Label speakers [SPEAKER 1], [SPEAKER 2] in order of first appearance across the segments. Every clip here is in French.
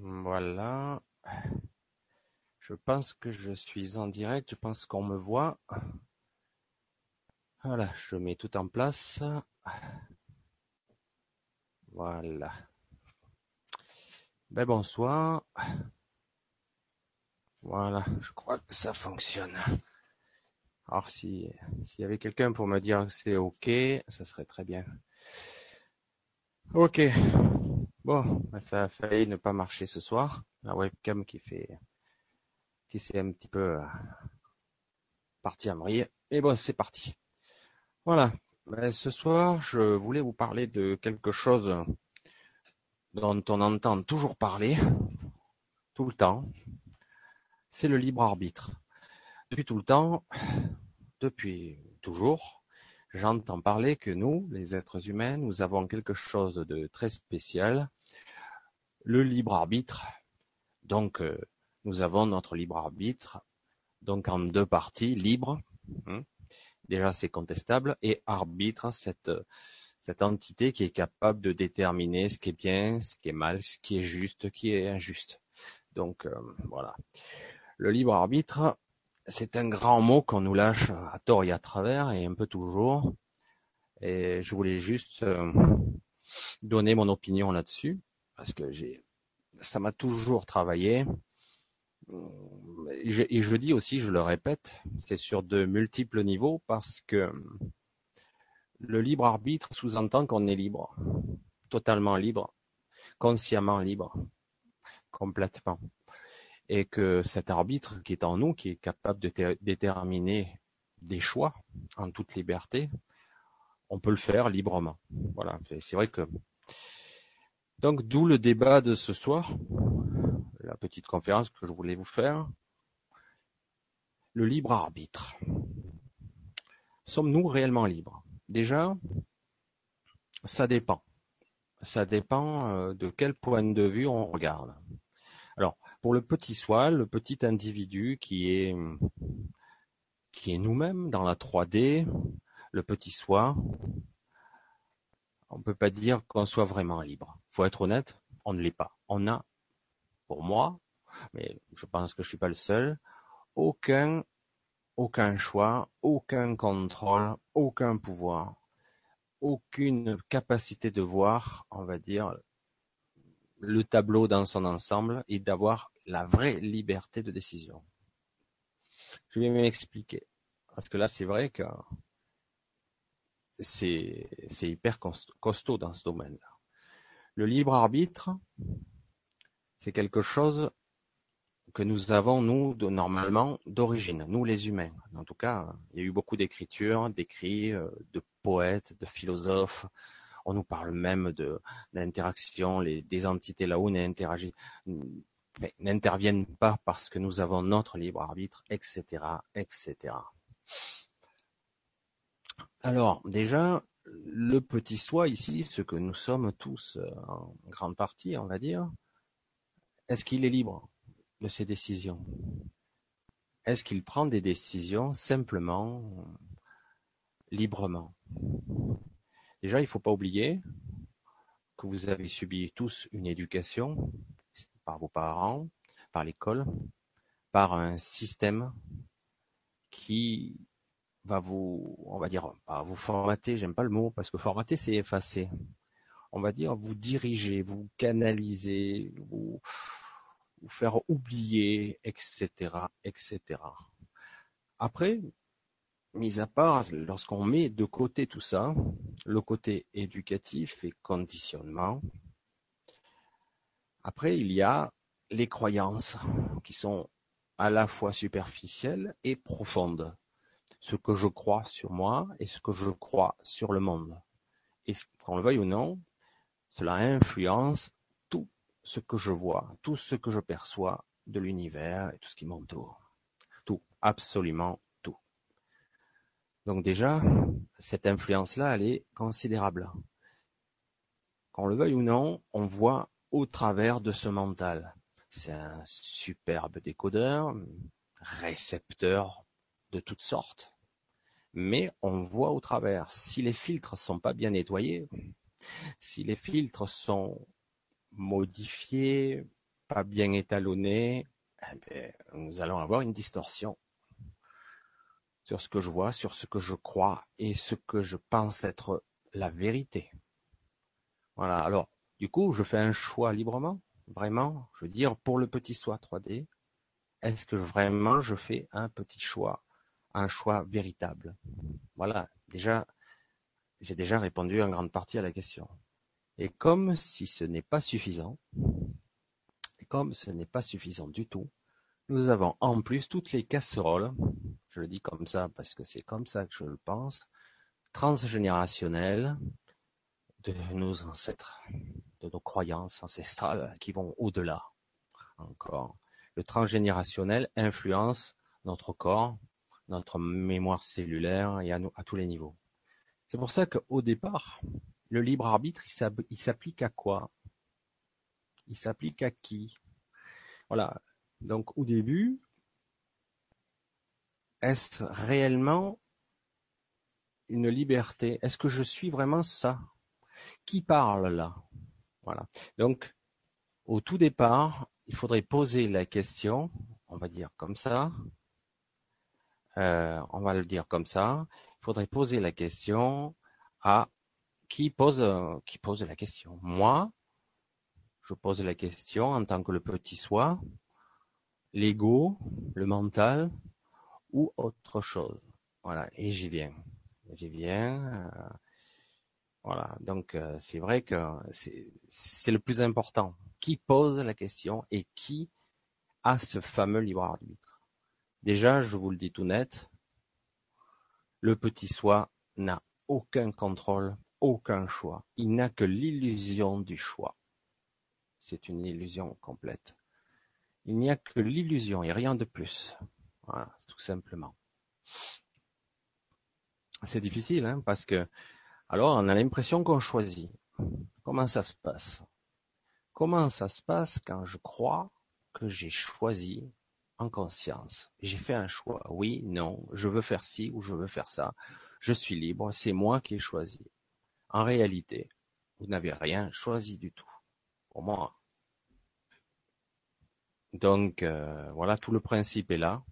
[SPEAKER 1] Voilà. Je pense que je suis en direct. Je pense qu'on me voit. Voilà, je mets tout en place. Voilà. Ben bonsoir. Voilà, je crois que ça fonctionne. Alors si s'il y avait quelqu'un pour me dire que c'est ok, ça serait très bien. Ok. Bon, ben, ça a failli ne pas marcher ce soir. La webcam qui fait qui s'est un petit peu euh, parti à vrille. Et bon, c'est parti. Voilà. Ben, ce soir, je voulais vous parler de quelque chose dont on entend toujours parler, tout le temps. C'est le libre arbitre. Depuis tout le temps, depuis toujours, j'entends parler que nous, les êtres humains, nous avons quelque chose de très spécial, le libre arbitre. Donc, euh, nous avons notre libre arbitre, donc en deux parties, libre, hein, déjà c'est contestable, et arbitre, cette, entité qui est capable de déterminer ce qui est bien, ce qui est mal, ce qui est juste, ce qui est injuste. Donc euh, voilà. Le libre arbitre, c'est un grand mot qu'on nous lâche à tort et à travers, et un peu toujours. Et je voulais juste euh, donner mon opinion là-dessus, parce que j'ai, ça m'a toujours travaillé et je, dis aussi, je le répète, c'est sur de multiples niveaux parce que le libre arbitre sous-entend qu'on est libre, totalement libre, consciemment libre, complètement. Et que cet arbitre qui est en nous, qui est capable de déterminer des choix en toute liberté, on peut le faire librement. Voilà, c'est vrai que. Donc d'où le débat de ce soir, la petite conférence que je voulais vous faire. Le libre arbitre. Sommes-nous réellement libres? Déjà, ça dépend. Ça dépend euh, de quel point de vue on regarde. Alors, pour le petit soi, le petit individu qui est qui est nous-mêmes dans la 3D, le petit soi, on peut pas dire qu'on soit vraiment libre. Faut être honnête, on ne l'est pas. On a pour moi, mais je pense que je suis pas le seul, aucun, aucun choix, aucun contrôle, aucun pouvoir, aucune capacité de voir, on va dire, le tableau dans son ensemble et d'avoir la vraie liberté de décision. Je vais m'expliquer. Parce que là, c'est vrai que c'est, hyper costaud dans ce domaine-là. Le libre arbitre, c'est quelque chose que nous avons, nous, normalement, d'origine, nous les humains. En tout cas, il y a eu beaucoup d'écritures, d'écrits, euh, de poètes, de philosophes. On nous parle même de l'interaction, des entités là-haut n'interviennent pas parce que nous avons notre libre arbitre, etc., etc. Alors, déjà, le petit soi ici, ce que nous sommes tous euh, en grande partie, on va dire, est-ce qu'il est libre de ses décisions? Est-ce qu'il prend des décisions simplement, librement? Déjà, il ne faut pas oublier que vous avez subi tous une éducation par vos parents, par l'école, par un système qui va vous, on va dire, vous formater, j'aime pas le mot, parce que formater c'est effacer. On va dire vous diriger, vous canaliser, vous, vous faire oublier, etc., etc. Après, mis à part, lorsqu'on met de côté tout ça, le côté éducatif et conditionnement, après, il y a les croyances qui sont à la fois superficielles et profondes. Ce que je crois sur moi et ce que je crois sur le monde. Et qu'on le veuille ou non, cela influence ce que je vois, tout ce que je perçois de l'univers et tout ce qui m'entoure. Tout, absolument tout. Donc déjà, cette influence-là, elle est considérable. Qu'on le veuille ou non, on voit au travers de ce mental. C'est un superbe décodeur, récepteur de toutes sortes. Mais on voit au travers. Si les filtres sont pas bien nettoyés, si les filtres sont modifiés, pas bien étalonné, eh ben, nous allons avoir une distorsion sur ce que je vois, sur ce que je crois et ce que je pense être la vérité. Voilà. Alors, du coup, je fais un choix librement, vraiment. Je veux dire, pour le petit soi 3D, est-ce que vraiment je fais un petit choix, un choix véritable Voilà. Déjà, j'ai déjà répondu en grande partie à la question. Et comme si ce n'est pas suffisant, comme ce n'est pas suffisant du tout, nous avons en plus toutes les casseroles, je le dis comme ça parce que c'est comme ça que je le pense, transgénérationnelles de nos ancêtres, de nos croyances ancestrales qui vont au-delà encore. Le transgénérationnel influence notre corps, notre mémoire cellulaire et à, tous les niveaux. C'est pour ça qu'au départ, le libre arbitre, il s'applique à quoi? Il s'applique à qui? Voilà. Donc au début, est-ce réellement une liberté? Est-ce que je suis vraiment ça? Qui parle là? Voilà. Donc au tout départ, il faudrait poser la question, on va dire comme ça, euh, on va le dire comme ça, il faudrait poser la question à qui pose, qui pose la question. Moi, je pose la question en tant que le petit soi, l'ego, le mental ou autre chose. Voilà, et j'y viens. J'y viens. Euh, voilà, donc euh, c'est vrai que c'est le plus important. Qui pose la question et qui a ce fameux libre arbitre? Déjà, je vous le dis tout net, le petit soi n'a aucun contrôle aucun choix. Il n'a que l'illusion du choix. C'est une illusion complète. Il n'y a que l'illusion et rien de plus. Voilà, tout simplement. C'est difficile, hein, parce que alors on a l'impression qu'on choisit. Comment ça se passe? Comment ça se passe quand je crois que j'ai choisi en conscience J'ai fait un choix. Oui, non, je veux faire ci ou je veux faire ça. Je suis libre, c'est moi qui ai choisi. En réalité, vous n'avez rien choisi du tout, pour moi. Donc euh, voilà, tout le principe est là.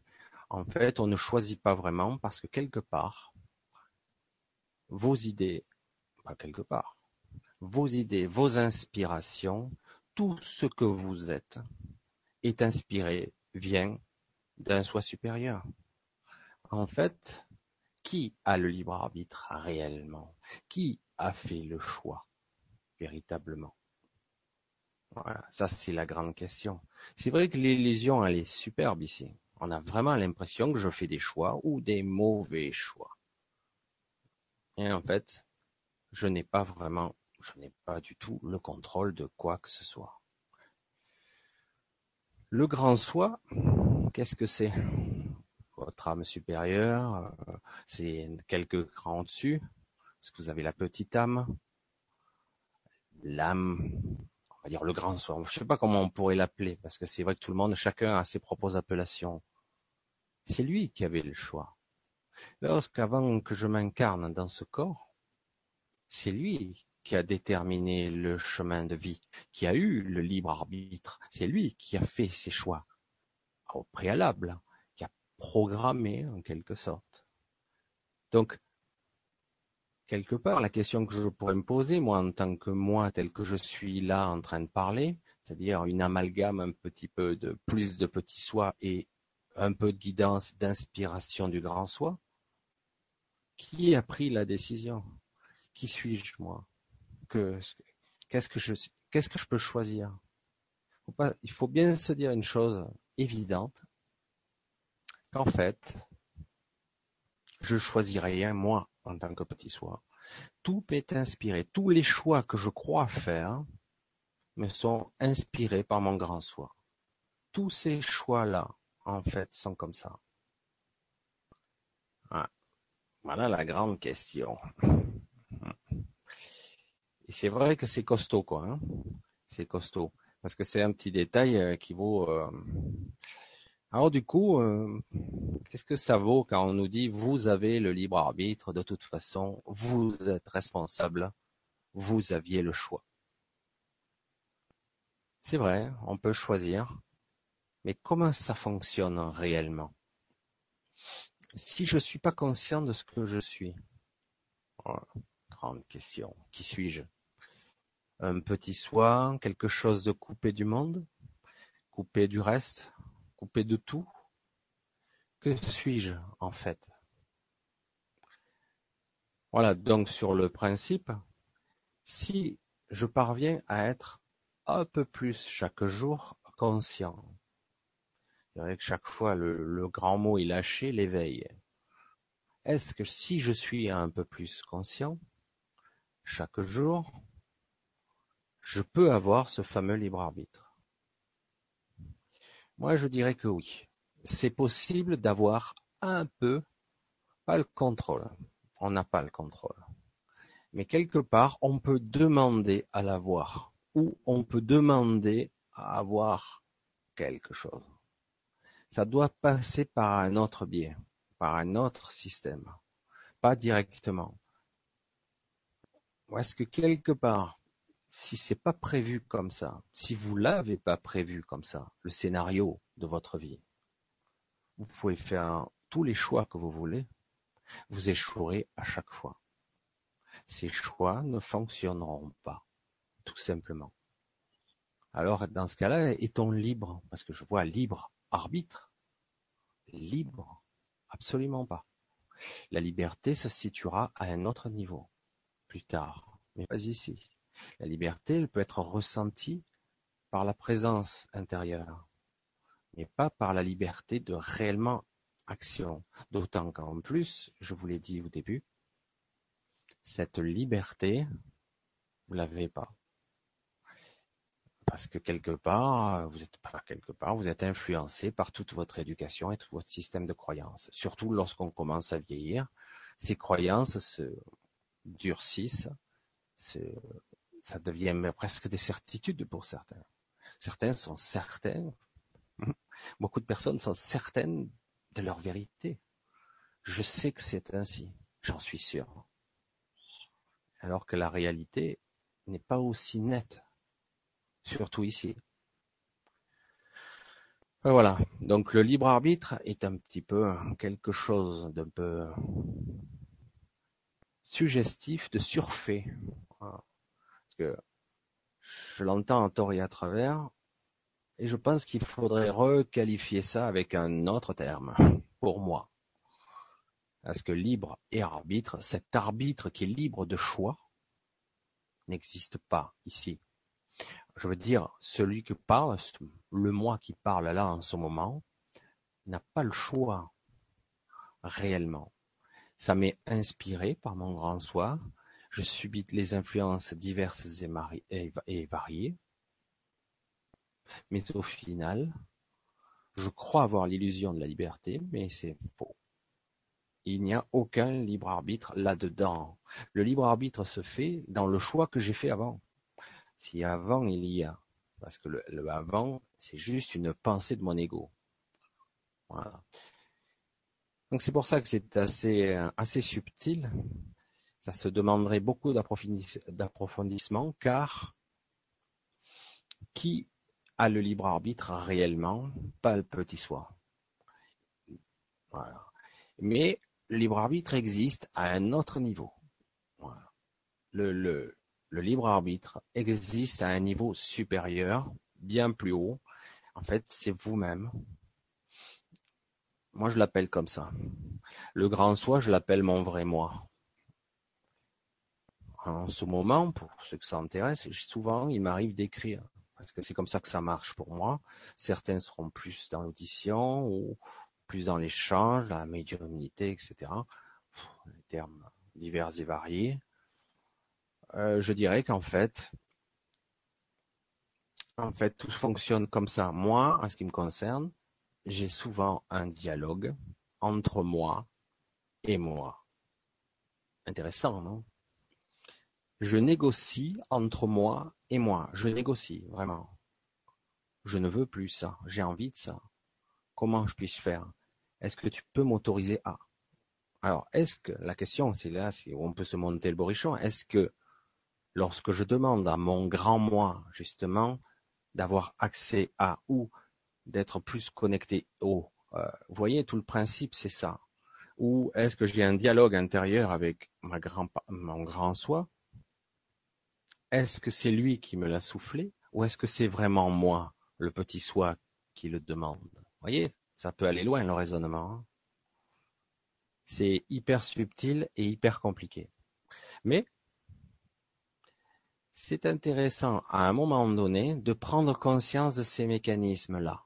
[SPEAKER 1] En fait, on ne choisit pas vraiment parce que quelque part, vos idées, pas quelque part, vos idées, vos inspirations, tout ce que vous êtes est inspiré, vient d'un soi supérieur. En fait, qui a le libre arbitre réellement? Qui a fait le choix véritablement? Voilà, ça c'est la grande question. C'est vrai que l'illusion, elle est superbe ici. On a vraiment l'impression que je fais des choix ou des mauvais choix. Et en fait, je n'ai pas vraiment, je n'ai pas du tout le contrôle de quoi que ce soit. Le grand soi, qu'est-ce que c'est? Votre âme supérieure, euh, c'est quelques crans dessus, parce que vous avez la petite âme, l'âme, on va dire le grand soi. Je ne sais pas comment on pourrait l'appeler, parce que c'est vrai que tout le monde, chacun a ses propres appellations. C'est lui qui avait le choix. Lorsqu'avant que je m'incarne dans ce corps, c'est lui qui a déterminé le chemin de vie, qui a eu le libre arbitre. C'est lui qui a fait ses choix au préalable, qui a programmé en quelque sorte. Donc, quelque part, la question que je pourrais me poser, moi, en tant que moi, tel que je suis là en train de parler, c'est-à-dire une amalgame un petit peu de plus de petit soi et un peu de guidance, d'inspiration du grand soi, qui a pris la décision? Qui suis-je, moi? Qu'est-ce que je Qu'est-ce que je peux choisir? Il faut bien se dire une chose évidente, qu'en fait, je choisis rien, moi, en tant que petit soi. Tout est inspiré. Tous les choix que je crois faire me sont inspirés par mon grand soi. Tous ces choix-là, en fait, sont comme ça. Ah. Voilà la grande question. Et c'est vrai que c'est costaud, quoi. Hein. c'est costaud. Parce que c'est un petit détail euh, qui vaut... Euh, alors du coup, euh, qu'est-ce que ça vaut quand on nous dit vous avez le libre arbitre, de toute façon, vous êtes responsable, vous aviez le choix. C'est vrai, on peut choisir, mais comment ça fonctionne réellement? Si je ne suis pas conscient de ce que je suis, oh, grande question, qui suis-je? Un petit soi, quelque chose de coupé du monde, coupé du reste, coupé de tout Que suis-je en fait? Voilà, donc sur le principe, si je parviens à être un peu plus chaque jour conscient, c'est vrai que chaque fois le, grand mot est lâché, l'éveil. Est-ce que si je suis un peu plus conscient, chaque jour, je peux avoir ce fameux libre arbitre Moi, je dirais que oui. C'est possible d'avoir un peu, pas le contrôle. On n'a pas le contrôle. Mais quelque part, on peut demander à l'avoir. Ou on peut demander à avoir quelque chose. Ça doit passer par un autre biais, par un autre système. Pas directement. Est-ce que quelque part, si c'est pas prévu comme ça, si vous l'avez pas prévu comme ça, le scénario de votre vie, vous pouvez faire tous les choix que vous voulez, vous échouerez à chaque fois. Ces choix ne fonctionneront pas, tout simplement. Alors, dans ce cas-là, est-on libre? Parce que je vois libre arbitre. Libre Absolument pas. La liberté se situera à un autre niveau plus tard, mais pas ici. La liberté, elle peut être ressentie par la présence intérieure, mais pas par la liberté de réellement action. D'autant qu'en plus, je vous l'ai dit au début, cette liberté, vous l'avez pas. Parce que quelque part, vous êtes quelque part, vous êtes influencé par toute votre éducation et tout votre système de croyances. Surtout lorsqu'on commence à vieillir, ces croyances se durcissent, ça devient presque des certitudes pour certains. Certains sont certains, beaucoup de personnes sont certaines de leur vérité. Je sais que c'est ainsi, j'en suis sûr. Alors que la réalité n'est pas aussi nette, surtout ici. Voilà, donc le libre arbitre est un petit peu quelque chose d'un peu suggestif de surfer. Je l'entends en tort et à travers, et je pense qu'il faudrait requalifier ça avec un autre terme, pour moi. Parce que libre et arbitre, cet arbitre qui est libre de choix, n'existe pas ici. Je veux dire, celui qui parle, le moi qui parle là en ce moment, n'a pas le choix réellement. Ça m'est inspiré par mon grand soi. Je subis les influences diverses et, variées. Mais au final, je crois avoir l'illusion de la liberté, mais c'est faux. Il n'y a aucun libre arbitre là-dedans. Le libre arbitre se fait dans le choix que j'ai fait avant. Si avant il y a, parce que le, avant, c'est juste une pensée de mon ego. Voilà. Donc c'est pour ça que c'est assez, euh, assez subtil. Ça se demanderait beaucoup d'approfondissement car qui a le libre arbitre réellement? Pas le petit soi. Voilà. Mais le libre arbitre existe à un autre niveau. Le libre arbitre existe à un niveau supérieur, bien plus haut. En fait, c'est vous-même moi, je l'appelle comme ça. Le grand soi, je l'appelle mon vrai moi. En ce moment, pour ceux que ça intéresse, souvent, il m'arrive d'écrire. Parce que c'est comme ça que ça marche pour moi. Certains seront plus dans l'audition ou plus dans l'échange, dans la médiumnité, etc. Les termes divers et variés. Euh, je dirais qu'en fait, en fait, tout fonctionne comme ça. Moi, en ce qui me concerne, j'ai souvent un dialogue entre moi et moi. Intéressant, non? Je négocie entre moi et moi. Je négocie, vraiment. Je ne veux plus ça. J'ai envie de ça. Comment je puis faire? Est-ce que tu peux m'autoriser à? Alors, est-ce que, la question, c'est là, c'est où on peut se monter le borichon, est-ce que lorsque je demande à mon grand moi, justement, d'avoir accès à ou d'être plus connecté au. Euh, vous voyez, tout le principe, c'est ça. Ou est-ce que j'ai un dialogue intérieur avec ma grand, mon grand soi? Est-ce que c'est lui qui me l'a soufflé Ou est-ce que c'est vraiment moi, le petit soi, qui le demande? Vous voyez, ça peut aller loin le raisonnement. Hein. c'est hyper subtil et hyper compliqué. Mais c'est intéressant à un moment donné de prendre conscience de ces mécanismes-là,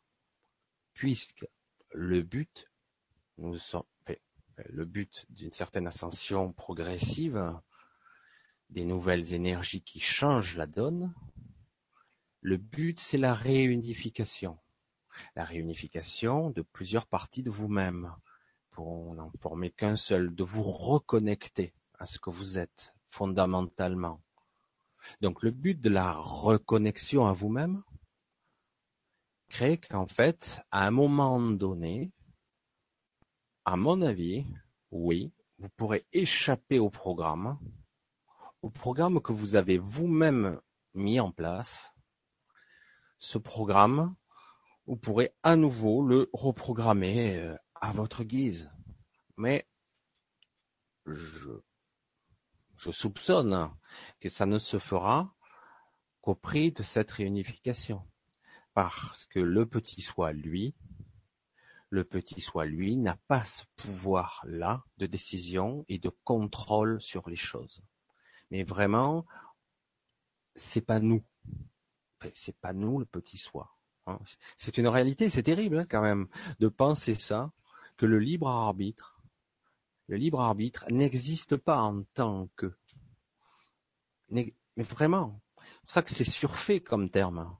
[SPEAKER 1] puisque le but, nous sommes, le but d'une certaine ascension progressive, des nouvelles énergies qui changent la donne, le but c'est la réunification. La réunification de plusieurs parties de vous-même, pour n'en former qu'un seul, de vous reconnecter à ce que vous êtes fondamentalement. Donc le but de la reconnexion à vous-même crée qu'en fait, à un moment donné, à mon avis, oui, vous pourrez échapper au programme, au programme que vous avez vous-même mis en place. Ce programme, vous pourrez à nouveau le reprogrammer euh, à votre guise. Mais je, je soupçonne que ça ne se fera qu'au prix de cette réunification. Parce que le petit soi, lui, le petit soi, lui, n'a pas ce pouvoir-là de décision et de contrôle sur les choses. Mais vraiment, c'est pas nous. C'est pas nous le petit soi. Hein. C'est une réalité, c'est terrible hein, quand même de penser ça, que le libre arbitre, arbitre n'existe pas en tant que. Mais vraiment, c'est pour ça que c'est surfait comme terme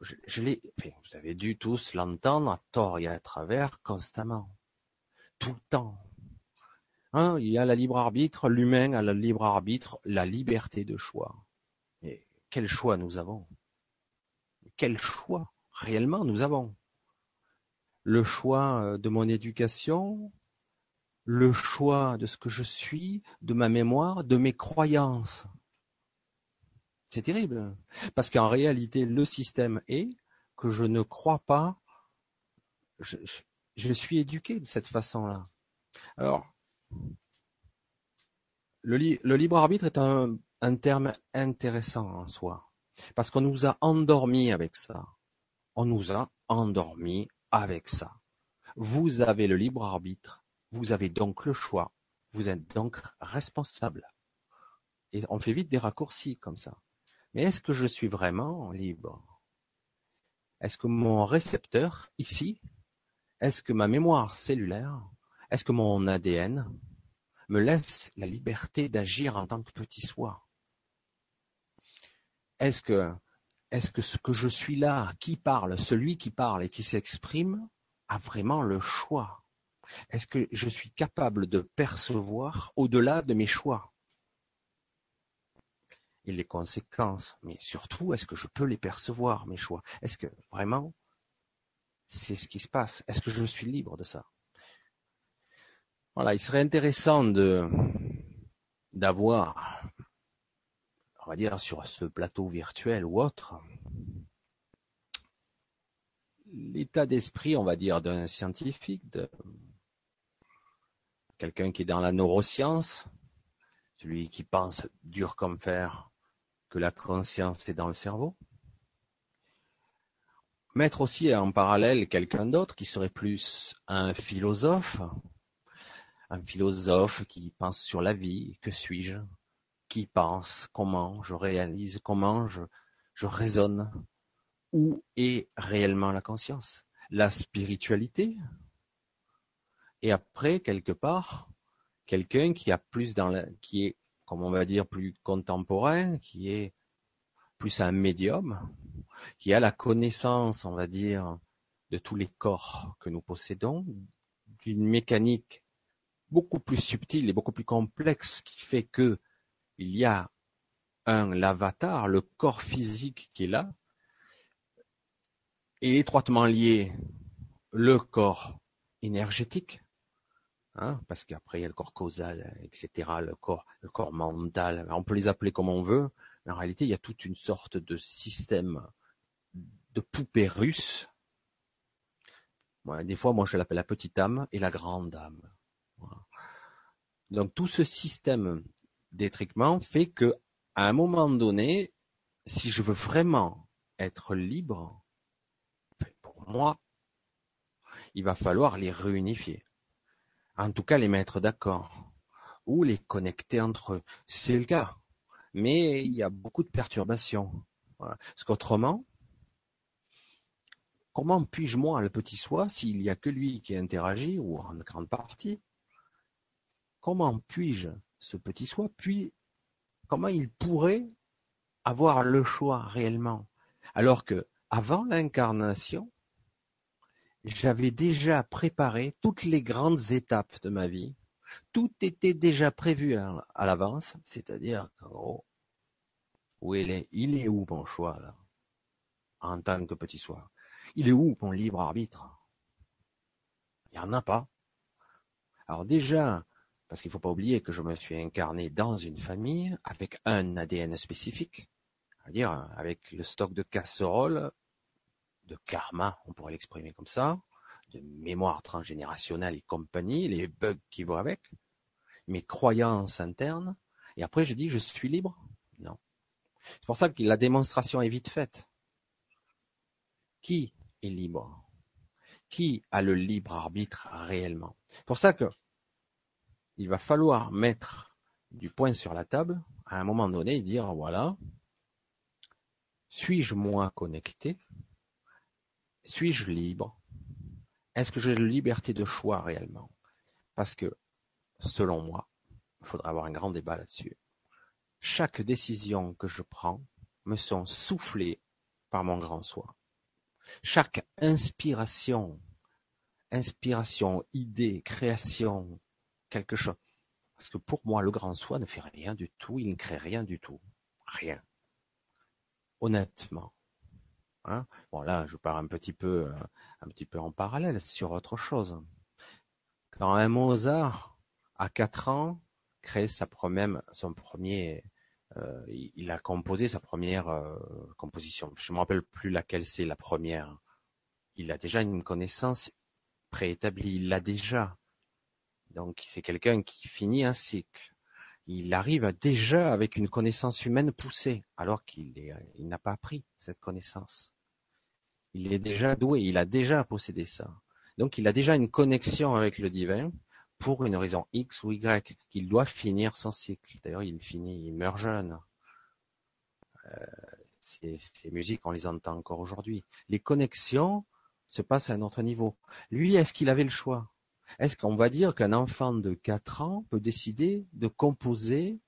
[SPEAKER 1] je, l'ai, vous avez dû tous l'entendre à tort et à travers constamment, tout le temps. Hein, il y a la libre arbitre, l'humain a le libre arbitre, la liberté de choix. Mais quel choix nous avons? Quel choix réellement nous avons? Le choix euh, de mon éducation, le choix de ce que je suis, de ma mémoire, de mes croyances. C'est terrible. Parce qu'en réalité, le système est que je ne crois pas, je, suis éduqué de cette façon-là. Alors, le, libre arbitre est un, un terme intéressant en soi. Parce qu'on nous a endormis avec ça. On nous a endormis avec ça. Vous avez le libre arbitre. Vous avez donc le choix. Vous êtes donc responsable. Et on fait vite des raccourcis comme ça. Mais est-ce que je suis vraiment libre? Est-ce que mon récepteur, ici, est-ce que ma mémoire cellulaire, est-ce que mon ADN me laisse la liberté d'agir en tant que petit soi? Est-ce que, est-ce que ce que je suis là, qui parle, celui qui parle et qui s'exprime, a vraiment le choix? Est-ce que je suis capable de percevoir au-delà de mes choix? Et les conséquences, mais surtout, est-ce que je peux les percevoir, mes choix? Est-ce que vraiment, c'est ce qui se passe? Est-ce que je suis libre de ça? Il serait intéressant d'avoir, on va dire, sur ce plateau virtuel ou autre, l'état d'esprit, on va dire, d'un scientifique, de quelqu'un qui est dans la neuroscience, celui qui pense dur comme fer, que la conscience est dans le cerveau. Mettre aussi en parallèle quelqu'un d'autre qui serait plus un philosophe, un philosophe qui pense sur la vie, que suis-je, qui pense, comment je réalise, comment je, raisonne, où est réellement la conscience, la spiritualité, et après quelque part quelqu'un qui a plus dans qui est comme on va dire, plus contemporain, qui est plus un médium, qui a la connaissance, on va dire, de tous les corps que nous possédons, d'une mécanique beaucoup plus subtile et beaucoup plus complexe qui fait que il y a un l'avatar, le corps physique qui est là, et étroitement lié le corps énergétique, Hein, parce qu'après il y a le corps causal, etc., le corps, le corps mental. On peut les appeler comme on veut, mais en réalité il y a toute une sorte de système de poupée russe. des fois, moi, je l'appelle la petite âme et la grande âme. Donc, tout ce système d'étriquement fait que, à un moment donné, si je veux vraiment être libre, pour moi, il va falloir les réunifier. En tout cas, les mettre d'accord. Ou les connecter entre eux. C'est le cas. Mais il y a beaucoup de perturbations. Parce qu'autrement, comment puis-je moi, le petit soi, s'il n'y a que lui qui interagit, ou en grande partie, comment puis-je, ce petit soi, puis comment il pourrait avoir le choix réellement? Alors que avant l'incarnation, j'avais déjà préparé toutes les grandes étapes de ma vie. Tout était déjà prévu à, l'avance, c'est-à-dire où il est, il est où mon choix là, en tant que petit soi? Il est où mon libre arbitre? Il n'y en a pas. Alors déjà, parce qu'il ne faut pas oublier que je me suis incarné dans une famille avec un ADN spécifique, c'est-à-dire avec le stock de casseroles, de karma, on pourrait l'exprimer comme ça, de mémoire transgénérationnelle et compagnie, les bugs qui vont avec, mes croyances internes, et après je dis je suis libre Non. C'est pour ça que la démonstration est vite faite. Qui est libre? Qui a le libre arbitre réellement? Pour ça que il va falloir mettre du point sur la table à un moment donné et dire voilà, suis-je moi connecté? Suis-je libre? Est-ce que j'ai la liberté de choix réellement? Parce que, selon moi, il faudra avoir un grand débat là-dessus. Chaque décision que je prends me sont soufflées par mon grand soi. Chaque inspiration, inspiration, idée, création, quelque chose. Parce que pour moi, le grand soi ne fait rien du tout, il ne crée rien du tout. Rien. Honnêtement. Hein? Bon là, je pars un petit peu, euh, un petit peu en parallèle sur autre chose. Quand un Mozart, à quatre ans, crée sa première, son premier, euh, il a composé sa première euh, composition. Je me rappelle plus laquelle c'est la première. Il a déjà une connaissance préétablie. Il l'a déjà. Donc c'est quelqu'un qui finit un cycle. Il arrive déjà avec une connaissance humaine poussée, alors qu'il il n'a pas appris cette connaissance. Il est déjà doué, il a déjà possédé ça. Donc il a déjà une connexion avec le divin pour une raison X ou Y, qu'il doit finir son cycle. D'ailleurs, il finit, il meurt jeune. Euh, ces musiques, on les entend encore aujourd'hui. Les connexions se passent à un autre niveau. Lui, est-ce qu'il avait le choix? Est-ce qu'on va dire qu'un enfant de 4 ans peut décider de composer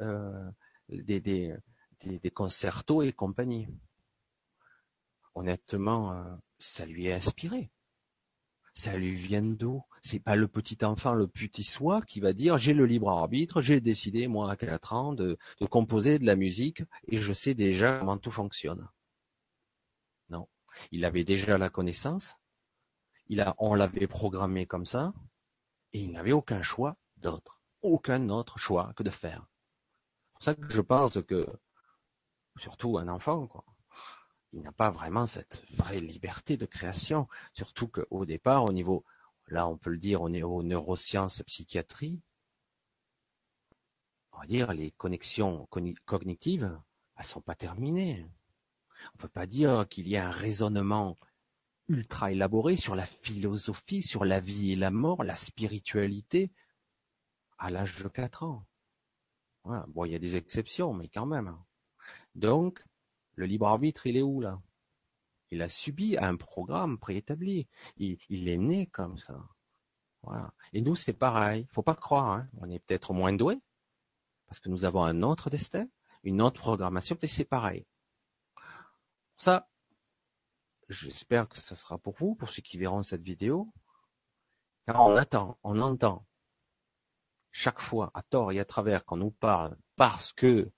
[SPEAKER 1] euh, des, des, concertos et compagnie? Honnêtement, euh, ça lui est inspiré. Ça lui vient d'où? C'est pas le petit enfant, le petit soi qui va dire j'ai le libre arbitre, j'ai décidé moi à 4 ans de composer de la musique et je sais déjà comment tout fonctionne. Non, il avait déjà la connaissance, on l'avait programmé comme ça, et il n'avait aucun choix d'autre, aucun autre choix que de faire. C'est pour ça que je pense que, surtout un enfant, il n'a pas vraiment cette vraie liberté de création, surtout qu'au départ, au niveau, là on peut le dire, on est aux neurosciences psychiatrie, on va dire les connexions cognitives, elles sont pas terminées. On peut pas dire qu'il y a un raisonnement ultra élaboré sur la philosophie, sur la vie et la mort, la spiritualité, à l'âge de 4 ans. Bon, il y a des exceptions, mais quand même. Donc, le libre arbitre, il est où là? Il a subi un programme préétabli. Il, il est né comme ça. Voilà. Et nous, c'est pareil. Faut pas croire. Hein. On est peut-être moins doués parce que nous avons un autre destin, une autre programmation, mais c'est pareil. Ça, J'espère que ça sera pour vous, pour ceux qui verront cette vidéo. Car on attend, on entend chaque fois, à tort et à travers, qu'on nous parle parce que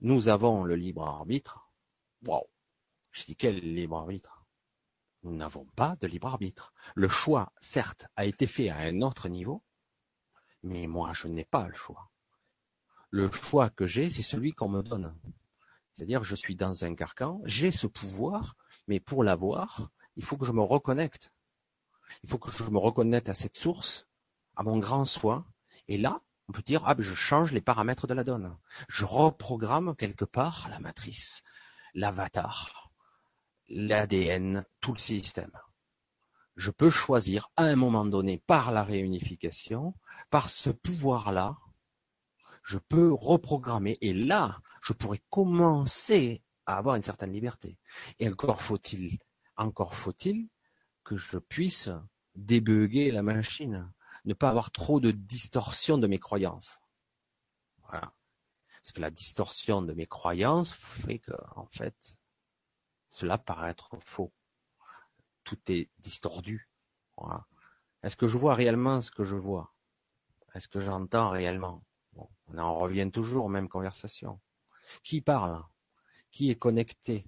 [SPEAKER 1] nous avons le libre arbitre. Waouh! Je dis quel libre arbitre? Nous n'avons pas de libre arbitre. Le choix, certes, a été fait à un autre niveau, mais moi, je n'ai pas le choix. Le choix que j'ai, c'est celui qu'on me donne. C'est-à-dire, je suis dans un carcan, j'ai ce pouvoir, Mais pour l'avoir, il faut que je me reconnecte. Il faut que je me reconnecte à cette source, à mon grand soi. Et là, on peut dire, ah, ben, je change les paramètres de la donne. Je reprogramme quelque part la matrice, l'avatar, l'ADN, tout le système. Je peux choisir à un moment donné, par la réunification, par ce pouvoir-là, je peux reprogrammer. Et là, je pourrais commencer à avoir une certaine liberté. Et encore faut-il, encore faut-il que je puisse débugger la machine, ne pas avoir trop de distorsion de mes croyances. Voilà. Parce que la distorsion de mes croyances fait que, en fait, cela paraît être faux. Tout est distordu. Est-ce que je vois réellement ce que je vois? Est-ce que j'entends réellement? On en revient toujours aux mêmes conversations. Qui parle? Qui est connecté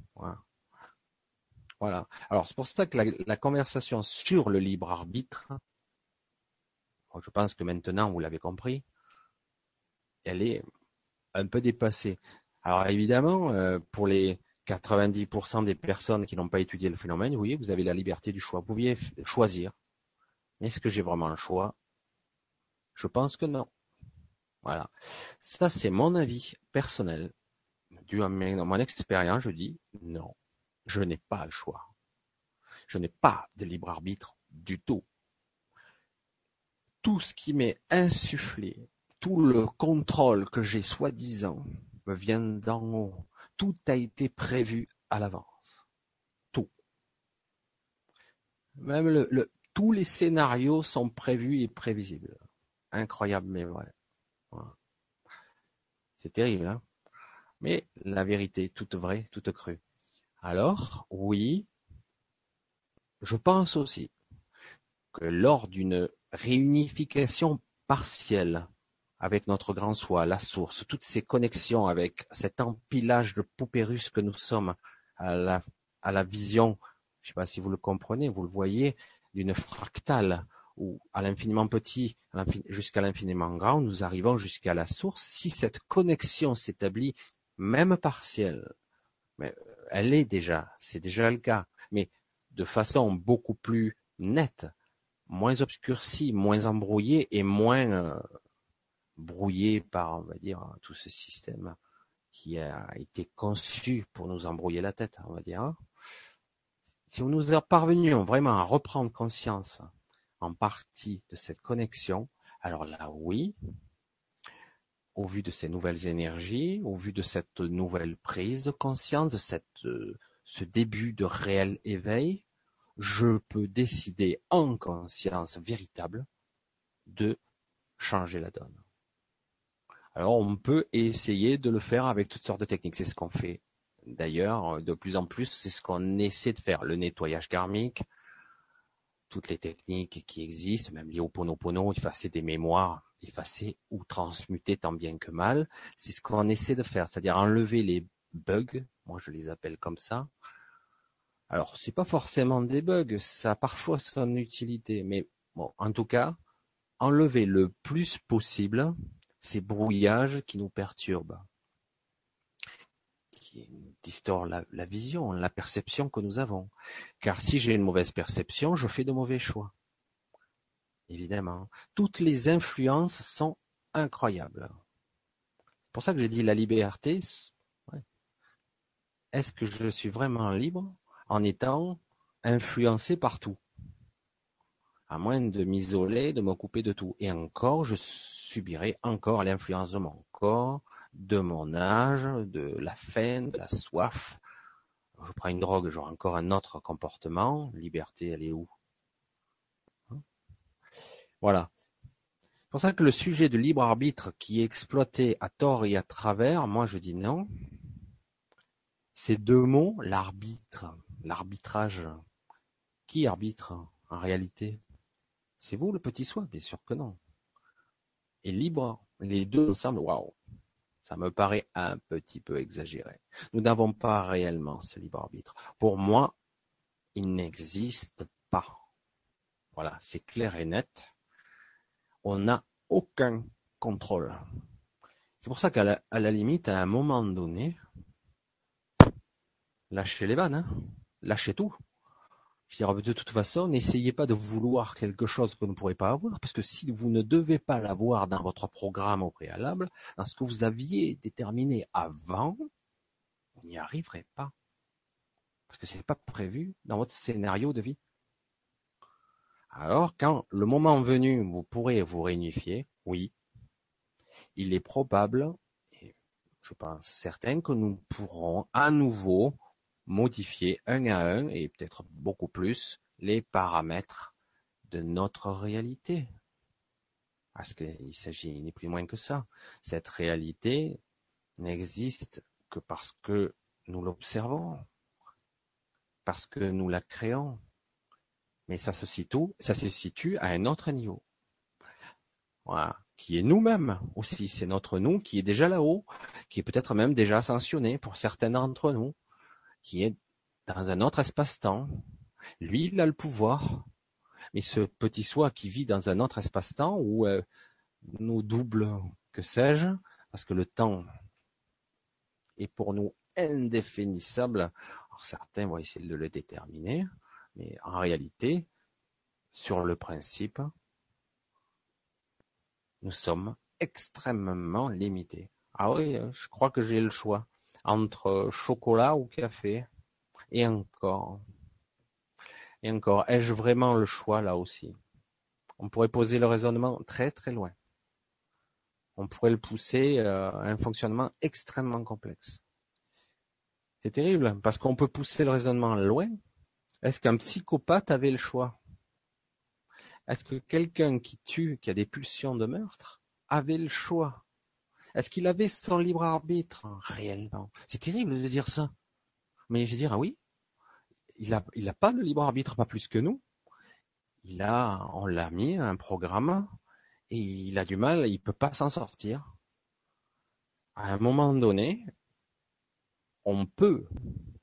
[SPEAKER 1] voilà. Alors c'est pour ça que la, conversation sur le libre arbitre, je pense que maintenant vous l'avez compris, elle est un peu dépassée. Alors évidemment, euh, pour les 90% des personnes qui n'ont pas étudié le phénomène, oui, vous avez la liberté du choix. Vous pouviez choisir. Est-ce que j'ai vraiment le choix? Je pense que non. Voilà. Ça, c'est mon avis personnel. Dû à mon expérience, je dis non. Je n'ai pas le choix. Je n'ai pas de libre arbitre du tout. Tout ce qui m'est insufflé, tout le contrôle que j'ai soi-disant me vient d'en haut. Tout a été prévu à l'avance. Tout. Même le, tous les scénarios sont prévus et prévisibles. Incroyable mais vrai. C'est terrible, hein Mais la vérité, toute vraie, toute crue. Alors, oui, je pense aussi que lors d'une réunification partielle avec notre grand soi, la source, toutes ces connexions avec cet empilage de poupées russes que nous sommes à la, vision, je ne sais pas si vous le comprenez, vous le voyez, d'une fractale ou à l'infiniment petit jusqu'à l'infiniment grand, nous arrivons jusqu'à la source. Si cette connexion s'établit, même partielle, mais elle est déjà, c'est déjà le cas, mais de façon beaucoup plus nette, moins obscurcie, moins embrouillée et moins euh, brouillé par, on va dire, tout ce système qui a été conçu pour nous embrouiller la tête, on va dire. Si nous parvenions vraiment à reprendre conscience en partie de cette connexion, alors là, oui, au vu de ces nouvelles énergies, au vu de cette nouvelle prise de conscience, de cette, ce début de réel éveil, je peux décider en conscience véritable de changer la donne. Alors on peut essayer de le faire avec toutes sortes de techniques. C'est ce qu'on fait d'ailleurs de plus en plus. C'est ce qu'on essaie de faire. Le nettoyage karmique, toutes les techniques qui existent, même liées au ponopono, effacer des mémoires, effacer ou transmuter tant bien que mal. C'est ce qu'on essaie de faire, c'est-à-dire enlever les bugs. Moi je les appelle comme ça. Alors c'est pas forcément des bugs, ça a parfois son utilité, mais bon, en tout cas, enlever le plus possible ces brouillages qui nous perturbent, qui distordent la, vision, la perception que nous avons. Car si j'ai une mauvaise perception, je fais de mauvais choix. Évidemment. Toutes les influences sont incroyables. C'est pour ça que j'ai dit la liberté. Est-ce que je suis vraiment libre en étant influencé par tout? À moins de m'isoler, de me couper de tout. Et encore, je subirai encore l'influence de mon corps, de mon âge, de la faim, de la soif. Je prends une drogue, j'aurai encore un autre comportement. Liberté, elle est où? Voilà. C'est pour ça que le sujet du libre arbitre qui est exploité à tort et à travers, moi je dis non. Ces deux mots, l'arbitre, l'arbitrage. Qui arbitre en réalité? C'est vous le petit soi Bien sûr que non et libre, les deux ensemble, waouh, ça me paraît un petit peu exagéré. Nous n'avons pas réellement ce libre arbitre. Pour moi, il n'existe pas. Voilà, c'est clair et net. On n'a aucun contrôle. C'est pour ça qu'à la, limite, à un moment donné, lâchez les vannes. Hein lâchez tout. Je dire, de toute façon, n'essayez pas de vouloir quelque chose que vous ne pourrez pas avoir, parce que si vous ne devez pas l'avoir dans votre programme au préalable, dans ce que vous aviez déterminé avant, vous n'y arriverez pas. Parce que ce n'est pas prévu dans votre scénario de vie. Alors, quand le moment venu, vous pourrez vous réunifier, oui, il est probable, et je pense certain, que nous pourrons à nouveau modifier un à un et peut-être beaucoup plus les paramètres de notre réalité. Parce qu'il s'agit ni plus moins que ça. Cette réalité n'existe que parce que nous l'observons, parce que nous la créons. Mais ça se situe, à un autre niveau. Voilà. Qui est nous-mêmes aussi. C'est notre nous qui est déjà là-haut, qui est peut-être même déjà ascensionné pour certains d'entre nous qui est dans un autre espace-temps. Lui, il a le pouvoir. Mais ce petit soi qui vit dans un autre espace-temps où euh, nous double, que sais-je, parce que le temps est pour nous indéfinissable. Alors certains vont essayer de le déterminer, mais en réalité, sur le principe, nous sommes extrêmement limités. Ah oui, je crois que j'ai le choix entre chocolat ou café. Et encore. Et encore. Ai-je vraiment le choix là aussi? On pourrait poser le raisonnement très très loin. On pourrait le pousser euh, à un fonctionnement extrêmement complexe. C'est terrible, parce qu'on peut pousser le raisonnement loin. Est-ce qu'un psychopathe avait le choix? Est-ce que quelqu'un qui tue, qui a des pulsions de meurtre, avait le choix? Est-ce qu'il avait son libre arbitre? Réellement C'est terrible de dire ça. Mais je veux dire, ah oui, il a, il a pas de libre arbitre, pas plus que nous. Il a, on l'a mis un programme et il a du mal, il peut pas s'en sortir. À un moment donné, on peut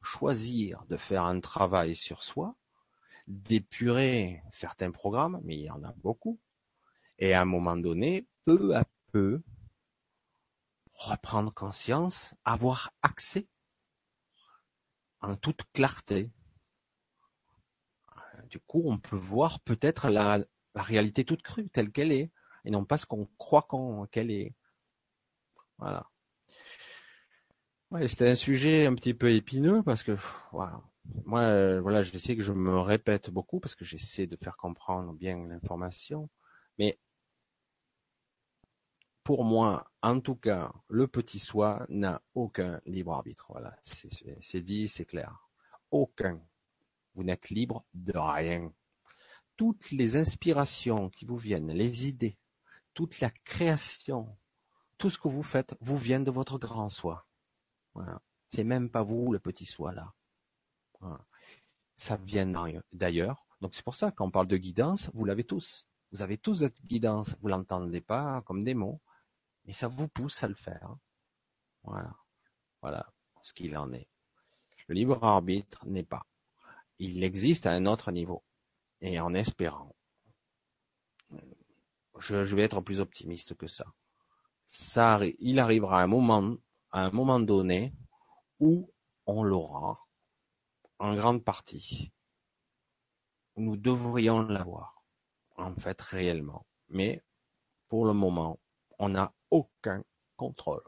[SPEAKER 1] choisir de faire un travail sur soi, d'épurer certains programmes, mais il y en a beaucoup. Et à un moment donné, peu à peu, reprendre conscience, avoir accès en toute clarté. Du coup, on peut voir peut-être la, réalité toute crue telle qu'elle est, et non pas ce qu'on croit qu'elle est. Voilà. Ouais, c'était un sujet un petit peu épineux parce que moi, euh, voilà, je sais que je me répète beaucoup parce que j'essaie de faire comprendre bien l'information, mais pour moi, en tout cas, le petit soi n'a aucun libre arbitre. Voilà, c'est dit, c'est clair. Aucun. Vous n'êtes libre de rien. Toutes les inspirations qui vous viennent, les idées, toute la création, tout ce que vous faites vous vient de votre grand soi. C'est même pas vous, le petit soi là. Ça vient d'ailleurs. Donc c'est pour ça qu'on parle de guidance, vous l'avez tous. Vous avez tous cette guidance. Vous l'entendez pas comme des mots et ça vous pousse à le faire. Voilà. Voilà ce qu'il en est. Le libre arbitre n'est pas. Il existe à un autre niveau. Et en espérant. Je, vais être plus optimiste que ça. Ça, il arrivera un moment, à un moment donné, où on l'aura, en grande partie. Nous devrions l'avoir, en fait, réellement. Mais, pour le moment, on n'a aucun contrôle.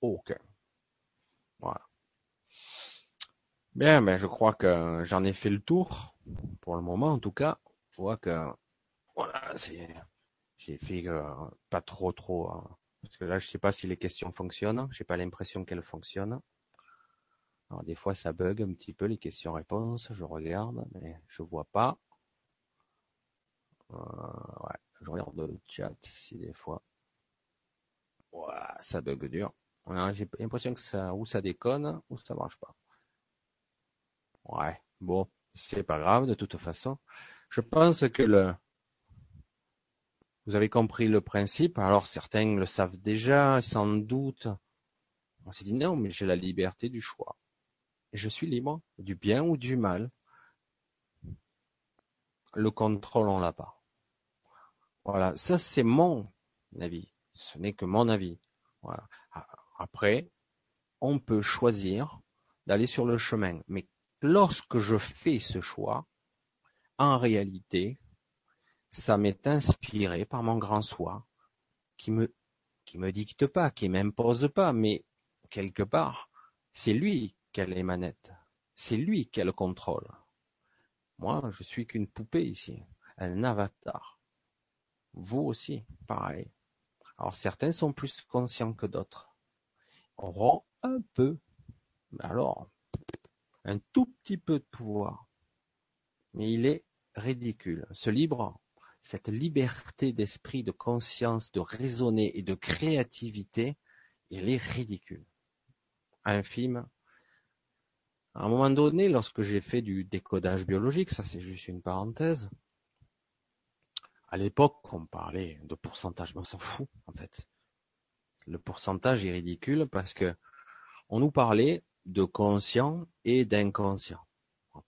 [SPEAKER 1] Aucun. Voilà. Bien, ben je crois que j'en ai fait le tour pour le moment en tout cas. Je que voilà, c'est j'ai fait euh, pas trop trop hein. Parce que là je sais pas si les questions fonctionnent. J'ai pas l'impression qu'elles fonctionnent. Alors des fois ça bug un petit peu les questions-réponses. Je regarde mais je vois pas. Euh, ouais, je regarde le chat si des fois ça bug dur. J'ai l'impression que ça, ou ça déconne, ou ça marche pas. Ouais, bon, c'est pas grave de toute façon. Je pense que le, vous avez compris le principe. Alors certains le savent déjà, sans doute. On s'est dit non, mais j'ai la liberté du choix. Et je suis libre du bien ou du mal. Le contrôle, on l'a pas. Voilà, ça c'est mon avis. Ce n'est que mon avis. Après, on peut choisir d'aller sur le chemin, mais lorsque je fais ce choix, en réalité, ça m'est inspiré par mon grand soi, qui me, qui me dicte pas, qui m'impose pas, mais quelque part, c'est lui qui a les manettes. C'est lui qui a le contrôle. Moi, je suis qu'une poupée ici, un avatar. Vous aussi, pareil. Alors certains sont plus conscients que d'autres. Auront un peu, alors, un tout petit peu de pouvoir. Mais il est ridicule. Ce libre, cette liberté d'esprit, de conscience, de raisonner et de créativité, il est ridicule. Infime. À un moment donné, lorsque j'ai fait du décodage biologique, ça c'est juste une parenthèse, à l'époque, on parlait de pourcentage, mais on s'en fout, en fait. Le pourcentage est ridicule parce que on nous parlait de conscient et d'inconscient.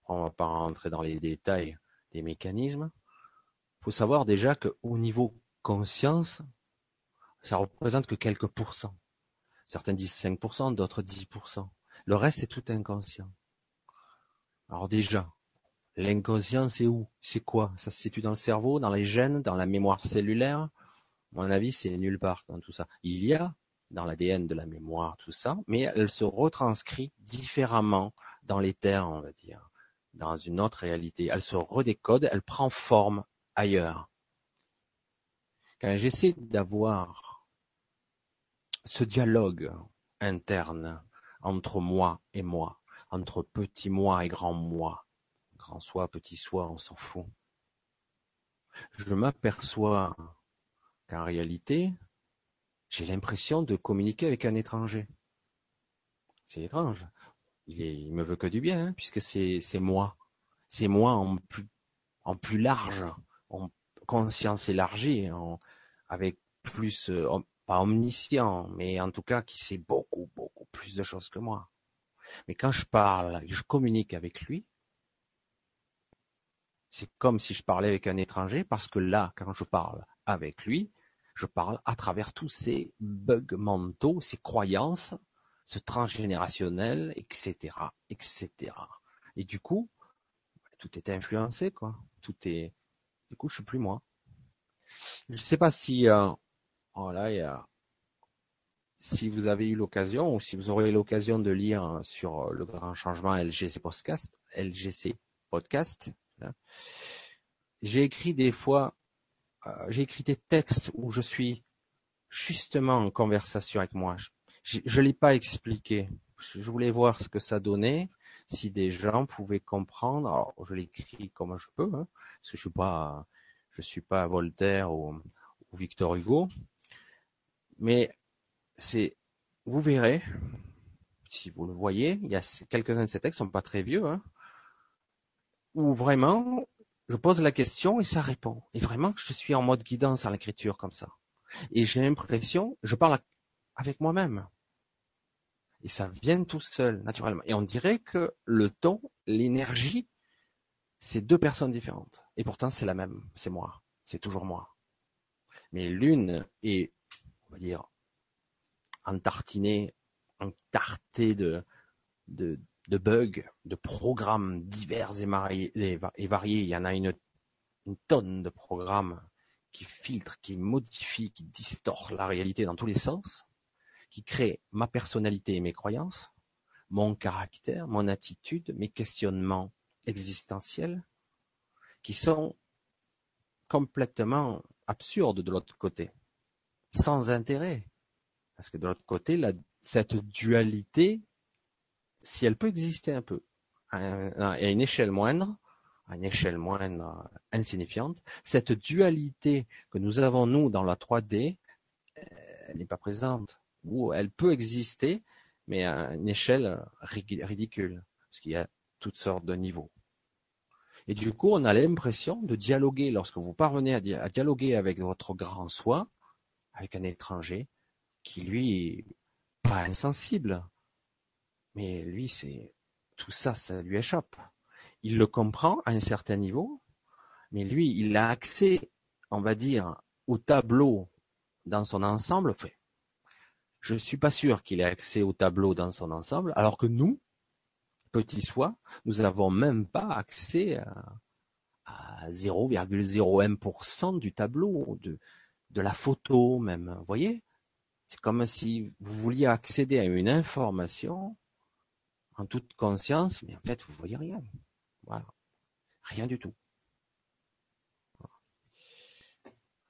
[SPEAKER 1] On ne va pas rentrer dans les détails des mécanismes. Faut savoir déjà qu'au niveau conscience, ça représente que quelques pourcents. Certains disent 5%, d'autres 10%. Le reste, c'est tout inconscient. Alors déjà, L'inconscient, c'est où? C'est quoi? Ça se situe dans le cerveau, dans les gènes, dans la mémoire cellulaire? À mon avis, c'est nulle part dans tout ça. Il y a dans l'ADN de la mémoire tout ça, mais elle se retranscrit différemment dans l'éther, on va dire, dans une autre réalité. Elle se redécode, elle prend forme ailleurs. Quand j'essaie d'avoir ce dialogue interne entre moi et moi, entre petit moi et grand moi, grand soi, petit soi, on s'en fout. Je m'aperçois qu'en réalité, j'ai l'impression de communiquer avec un étranger. C'est étrange. Il, est, me veut que du bien, hein, puisque c'est, moi. C'est moi en plus, en plus large, en conscience élargie, avec plus, euh, pas omniscient, mais en tout cas qui sait beaucoup, beaucoup plus de choses que moi. Mais quand je parle, je communique avec lui, c'est comme si je parlais avec un étranger, parce que là, quand je parle avec lui, je parle à travers tous ces bugs mentaux, ces croyances, ce transgénérationnel, etc., etc. Et du coup, tout est influencé, quoi. Tout est, du coup, je suis plus moi. Je ne sais pas si, euh... voilà, il y a... si vous avez eu l'occasion ou si vous aurez l'occasion de lire sur le grand changement LGC podcast, LGC podcast, Hein. J'ai écrit des fois, euh, j'ai écrit des textes où je suis justement en conversation avec moi. Je ne l'ai pas expliqué. Je voulais voir ce que ça donnait, si des gens pouvaient comprendre. Alors, je l'écris comme je peux, hein, parce que je suis pas, suis pas Voltaire ou, Victor Hugo, mais c'est, vous verrez, si vous le voyez, il y a quelques-uns de ces textes sont pas très vieux, hein, où vraiment, je pose la question et ça répond. Et vraiment, je suis en mode guidance à l'écriture comme ça. Et j'ai l'impression, je parle avec moi-même. Et ça vient tout seul, naturellement. Et on dirait que le ton, l'énergie, c'est deux personnes différentes. Et pourtant, c'est la même. C'est moi. C'est toujours moi. Mais l'une est, on va dire, entartinée, entartée de, de, de bugs, de programmes divers et, variés. Il y en a une, tonne de programmes qui filtrent, qui modifient, qui distortent la réalité dans tous les sens, qui créent ma personnalité et mes croyances, mon caractère, mon attitude, mes questionnements existentiels, qui sont complètement absurdes de l'autre côté, sans intérêt. Parce que de l'autre côté, cette dualité si elle peut exister un peu, à une échelle moindre, à une échelle moindre insignifiante, cette dualité que nous avons nous dans la 3D, euh, elle n'est pas présente. Ou elle peut exister, mais à une échelle ridicule, parce qu'il y a toutes sortes de niveaux. Et du coup, on a l'impression de dialoguer, lorsque vous parvenez à, dialoguer avec votre grand soi, avec un étranger, qui lui est pas insensible, mais lui, c'est tout ça, ça lui échappe. Il le comprend à un certain niveau, mais lui, il a accès, on va dire, au tableau dans son ensemble. Enfin, je suis pas sûr qu'il ait accès au tableau dans son ensemble, alors que nous, petit soit, nous n'avons même pas accès à, à 0,01% du tableau, de, de la photo même. Vous voyez? C'est comme si vous vouliez accéder à une information en toute conscience, mais en fait, vous voyez rien. Voilà. Rien du tout.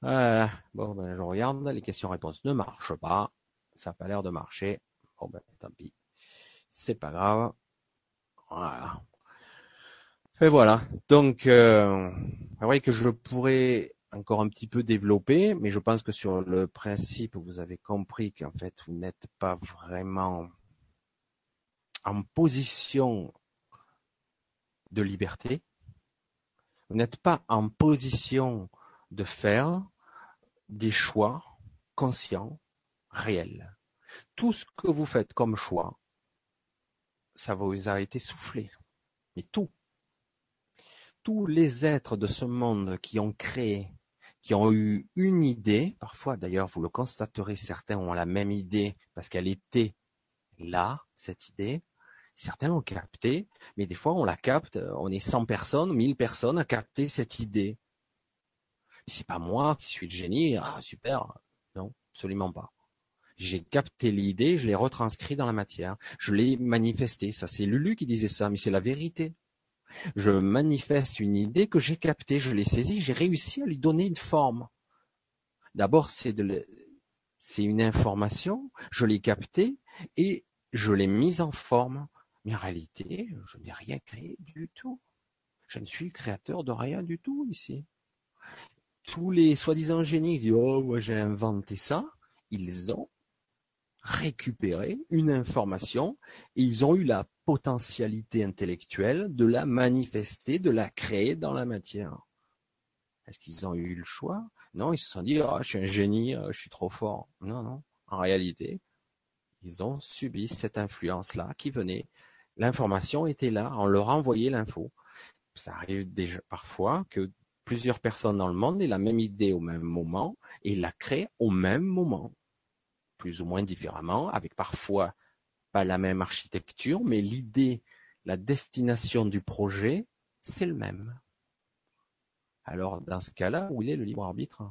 [SPEAKER 1] Bon, ben, je regarde, les questions-réponses ne marchent pas. Ça n'a pas l'air de marcher. Bon, ben, tant pis. C'est pas grave. Voilà. Et voilà. Donc, euh, c'est vrai que je pourrais encore un petit peu développer, mais je pense que sur le principe, vous avez compris qu'en fait, vous n'êtes pas vraiment en position de liberté. Vous n'êtes pas en position de faire des choix conscients, réels. Tout ce que vous faites comme choix, ça vous a été soufflé. Mais tout. Tous les êtres de ce monde qui ont créé, qui ont eu une idée, parfois d'ailleurs vous le constaterez, certains ont la même idée parce qu'elle était là, cette idée, certains l'ont capté, mais des fois on la capte, on est 100 personnes, 1000 personnes à capter cette idée c'est pas moi qui suis le génie, ah super. Non, absolument pas. J'ai capté l'idée, je l'ai retranscrit dans la matière, je l'ai manifesté. Ça, c'est Lulu qui disait ça, mais c'est la vérité. Je manifeste une idée que j'ai captée, je l'ai saisie, j'ai réussi à lui donner une forme. D'abord, c'est de, c'est une information, je l'ai captée et je l'ai mise en forme. Mais en réalité, je n'ai rien créé du tout. Je ne suis créateur de rien du tout ici tous les soi-disant génies qui disent oh moi j'ai inventé ça, ils ont récupéré une information et ils ont eu la potentialité intellectuelle de la manifester, de la créer dans la matière. Est-ce qu'ils ont eu le choix? Non, ils se sont dit oh, je suis un génie, euh, je suis trop fort. Non, non. En réalité, ils ont subi cette influence-là qui venait. L'information était là, on leur a envoyé l'info. Ça arrive déjà parfois que plusieurs personnes dans le monde aient la même idée au même moment et la créent au même moment, plus ou moins différemment, avec parfois pas la même architecture, mais l'idée, la destination du projet, c'est le même. Alors, dans ce cas-là, où il est le libre arbitre?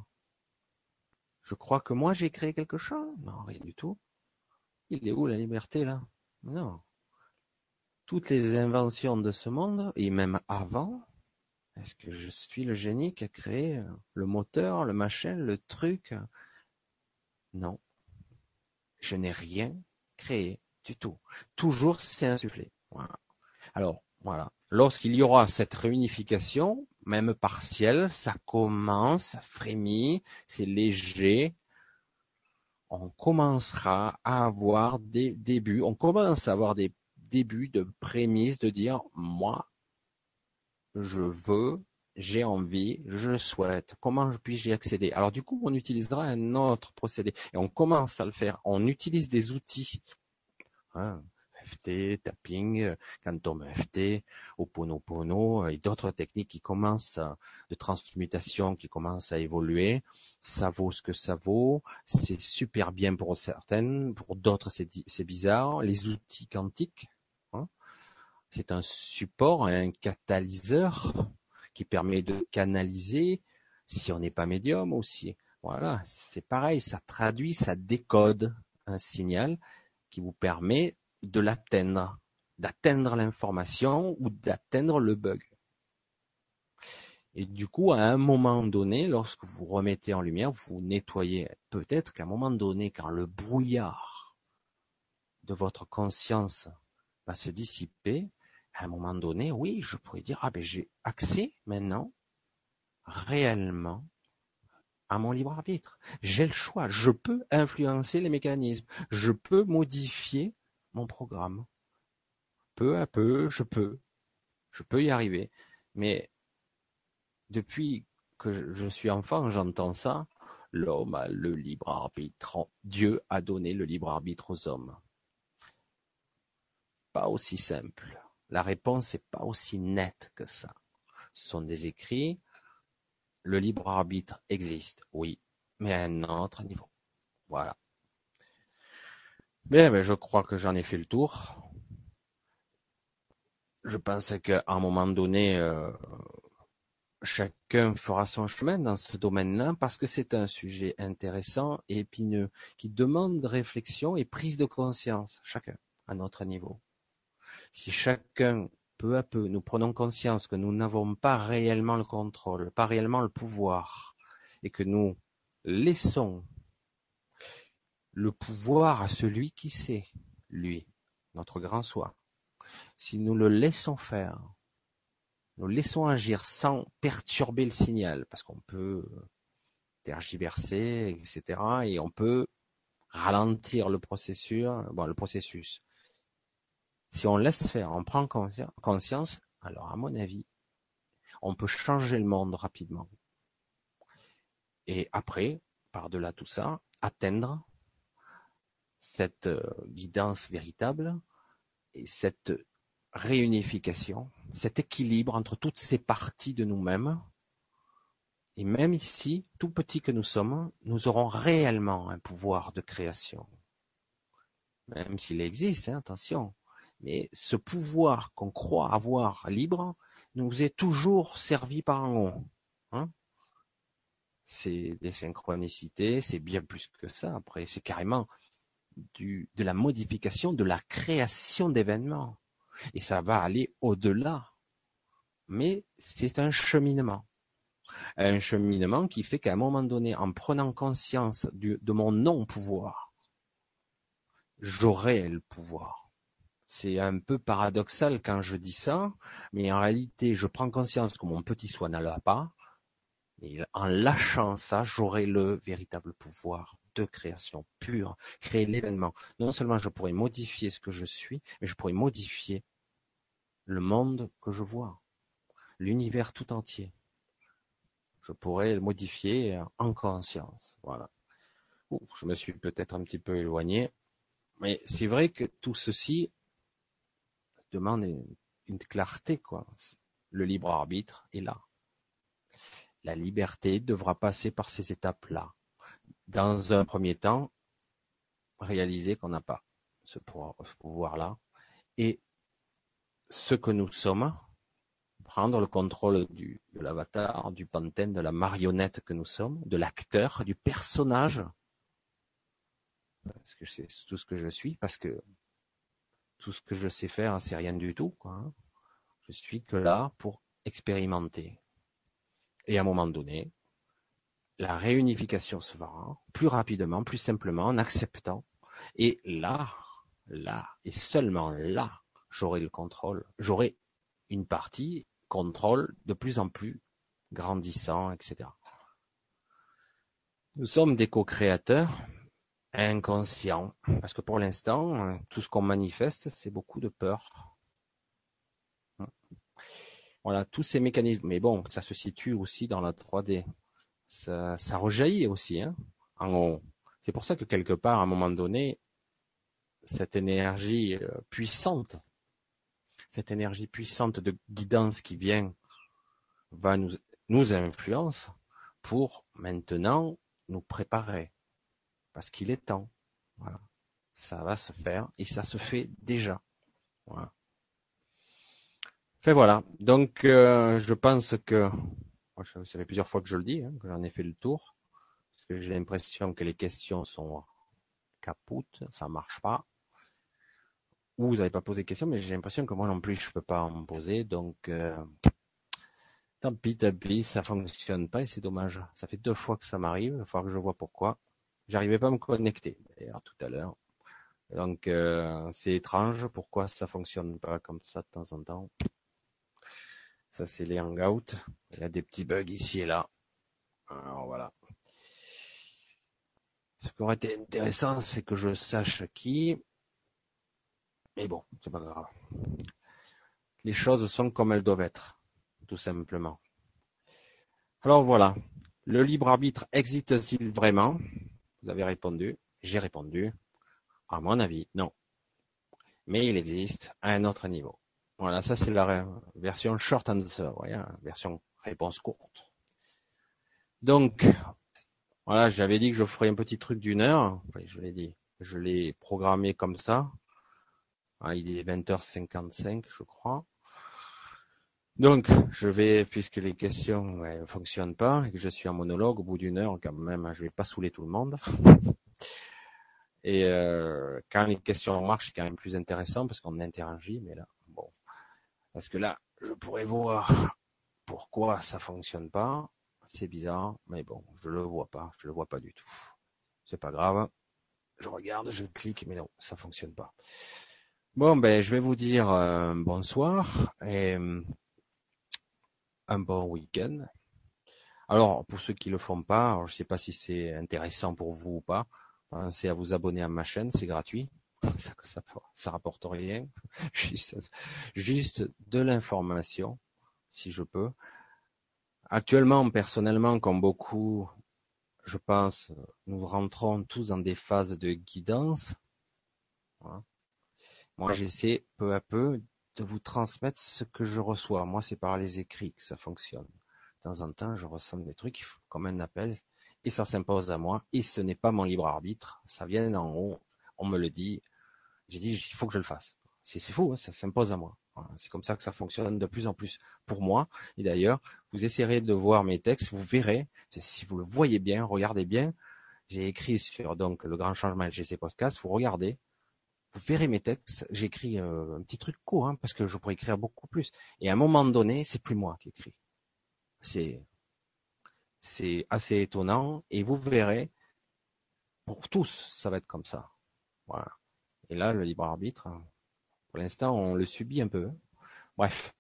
[SPEAKER 1] Je crois que moi j'ai créé quelque chose Non, rien du tout. Il est où la liberté là? Non. Toutes les inventions de ce monde, et même avant, est-ce que je suis le génie qui a créé euh, le moteur, le machin, le truc? Non. Je n'ai rien créé du tout. Toujours c'est insufflé. Alors, voilà. Lorsqu'il y aura cette réunification, même partielle, ça commence, ça frémit, c'est léger. On commencera à avoir des débuts, on commence à avoir des débuts de prémices de dire, moi, je veux, j'ai envie, je souhaite, comment puis-je y accéder? Alors du coup, on utilisera un autre procédé et on commence à le faire. On utilise des outils. Hein, FT, tapping, quantum FT, Oponopono et d'autres techniques qui commencent de transmutation qui commencent à évoluer. Ça vaut ce que ça vaut. C'est super bien pour certaines, pour d'autres c'est bizarre. Les outils quantiques, c'est un support, un catalyseur qui permet de canaliser si on n'est pas médium aussi. Voilà, c'est pareil, ça traduit, ça décode un signal qui vous permet de l'atteindre, d'atteindre l'information ou d'atteindre le bug. Et du coup, à un moment donné, lorsque vous remettez en lumière, vous nettoyez. Peut-être qu'à un moment donné, quand le brouillard de votre conscience va se dissiper, à un moment donné, oui, je pourrais dire, ah ben j'ai accès maintenant réellement à mon libre arbitre. J'ai le choix. Je peux influencer les mécanismes. Je peux modifier mon programme. Peu à peu, je peux. Je peux y arriver. Mais depuis que je suis enfant, j'entends ça. L'homme a le libre arbitre. Dieu a donné le libre arbitre aux hommes. Pas aussi simple. La réponse n'est pas aussi nette que ça. Ce sont des écrits. Le libre arbitre existe, oui, mais à un autre niveau. Voilà. Bien, ben, je crois que j'en ai fait le tour. je pense qu'à un moment donné, euh, chacun fera son chemin dans ce domaine-là parce que c'est un sujet intéressant et épineux qui demande réflexion et prise de conscience, chacun à notre niveau. Si chacun, peu à peu, nous prenons conscience que nous n'avons pas réellement le contrôle, pas réellement le pouvoir, et que nous laissons le pouvoir à celui qui sait, lui, notre grand soi. Si nous le laissons faire, nous laissons agir sans perturber le signal, parce qu'on peut tergiverser, etc., et on peut ralentir le processus, le processus. Si on laisse faire, on prend conscience, alors à mon avis, on peut changer le monde rapidement. Et après, par-delà tout ça, atteindre cette euh, guidance véritable et cette réunification, cet équilibre entre toutes ces parties de nous-mêmes. Et même ici, tout petit que nous sommes, nous aurons réellement un pouvoir de création. Même s'il existe, hein, attention. Mais ce pouvoir qu'on croit avoir libre nous est toujours servi par un haut. Hein c'est des synchronicités, c'est bien plus que ça. Après, c'est carrément de la modification, de la création d'événements. Et ça va aller au-delà. Mais c'est un cheminement. Un cheminement qui fait qu'à un moment donné, en prenant conscience de mon non-pouvoir, j'aurai le pouvoir. C'est un peu paradoxal quand je dis ça, mais en réalité, je prends conscience que mon petit soi n'a pas, et en lâchant ça, j'aurai le véritable pouvoir de création pure, créer l'événement. Non seulement je pourrais modifier ce que je suis, mais je pourrais modifier le monde que je vois, l'univers tout entier. Je pourrais le modifier en conscience. Voilà. je me suis peut-être un petit peu éloigné, mais c'est vrai que tout ceci demande une clarté, quoi. Le libre arbitre est là. La liberté devra passer par ces étapes-là dans un premier temps, réaliser qu'on n'a pas ce pouvoir-là et ce que nous sommes, prendre le contrôle de l'avatar, du pantenne, de la marionnette que nous sommes, de l'acteur, du personnage, parce que c'est tout ce que je suis, parce que tout ce que je sais faire, c'est rien du tout. Quoi. Hein. Je suis que là pour expérimenter. Et à un moment donné, la réunification se fera plus rapidement, plus simplement, en acceptant. Et là, là, et seulement là, j'aurai le contrôle. J'aurai une partie contrôle de plus en plus grandissant, etc. Nous sommes des co-créateurs inconscients, parce que pour l'instant, tout ce qu'on manifeste, c'est beaucoup de peur. Voilà, tous ces mécanismes. Mais bon, ça se situe aussi dans la 3D ça, rejaillit aussi. Hein, en C'est pour ça que quelque part, à un moment donné, cette énergie euh, puissante, cette énergie puissante de guidance qui vient, va nous, nous influence pour maintenant nous préparer. Parce qu'il est temps. Voilà. Ça va se faire et ça se fait déjà. Voilà. Fait voilà. Donc, euh, je pense que ça fait plusieurs fois que je le dis, hein, que j'en ai fait le tour. Parce que j'ai l'impression que les questions sont capoutes, ça marche pas. Ou vous n'avez pas posé de questions, mais j'ai l'impression que moi non plus je peux pas en poser. Donc euh, tant pis, tant pis, ça fonctionne pas et c'est dommage. Ça fait deux fois que ça m'arrive, il va falloir que je vois pourquoi. J'arrivais pas à me connecter d'ailleurs tout à l'heure. Donc euh, c'est étrange, pourquoi ça fonctionne pas comme ça de temps en temps. Ça, c'est les hangouts. Il y a des petits bugs ici et là. Alors voilà. Ce qui aurait été intéressant, c'est que je sache qui. Mais bon, c'est pas grave. Les choses sont comme elles doivent être, tout simplement. Alors voilà. Le libre arbitre existe-t-il vraiment? Vous avez répondu. J'ai répondu. À mon avis, non. Mais il existe à un autre niveau. Voilà, ça c'est la version short answer, voyez, version réponse courte. Donc, voilà, j'avais dit que je ferais un petit truc d'une heure. je l'ai dit. Je l'ai programmé comme ça. Ah, il est 20h55, je crois. Donc, je vais, puisque les questions ne fonctionnent pas et que je suis en monologue, au bout d'une heure, quand même, je vais pas saouler tout le monde. Et euh, quand les questions marchent, c'est quand même plus intéressant parce qu'on interagit. Mais là, bon, parce que là, je pourrais voir pourquoi ça fonctionne pas. C'est bizarre, mais bon, je le vois pas, je le vois pas du tout. C'est pas grave. Je regarde, je clique, mais non, ça fonctionne pas. Bon, ben, je vais vous dire euh, bonsoir un bon week-end. Alors, pour ceux qui le font pas, je je sais pas si c'est intéressant pour vous ou pas. Pensez à vous abonner à ma chaîne, c'est gratuit. Ça, ça, rapporte rien, juste, juste de l'information, si je peux. Actuellement, personnellement, comme beaucoup, je pense, nous rentrons tous dans des phases de guidance. Moi, j'essaie peu à peu de vous transmettre ce que je reçois. Moi, c'est par les écrits que ça fonctionne. De temps en temps, je ressens des trucs comme un appel et ça s'impose à moi et ce n'est pas mon libre arbitre. Ça vient d'en haut, on me le dit. J'ai dit, il faut que je le fasse. C'est fou, hein, ça s'impose à moi. C'est comme ça que ça fonctionne de plus en plus pour moi. Et d'ailleurs, vous essayerez de voir mes textes, vous verrez, si vous le voyez bien, regardez bien. J'ai écrit sur donc le grand changement LGC podcast. Vous regardez, vous verrez mes textes. J'écris euh, un petit truc court, hein, parce que je pourrais écrire beaucoup plus. Et à un moment donné, c'est plus moi qui écris. C'est assez étonnant. Et vous verrez, pour tous, ça va être comme ça. Voilà. Et là, le libre arbitre, pour l'instant, on le subit un peu. Bref.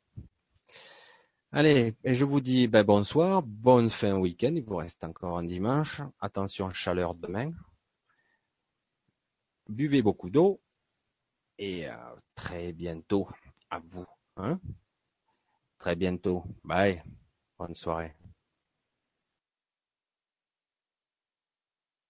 [SPEAKER 1] Allez, et je vous dis ben, bonsoir, bonne fin week-end. Il vous reste encore un dimanche. Attention, chaleur demain. Buvez beaucoup d'eau. Et euh, très bientôt à vous. Hein très bientôt. Bye. Bonne soirée.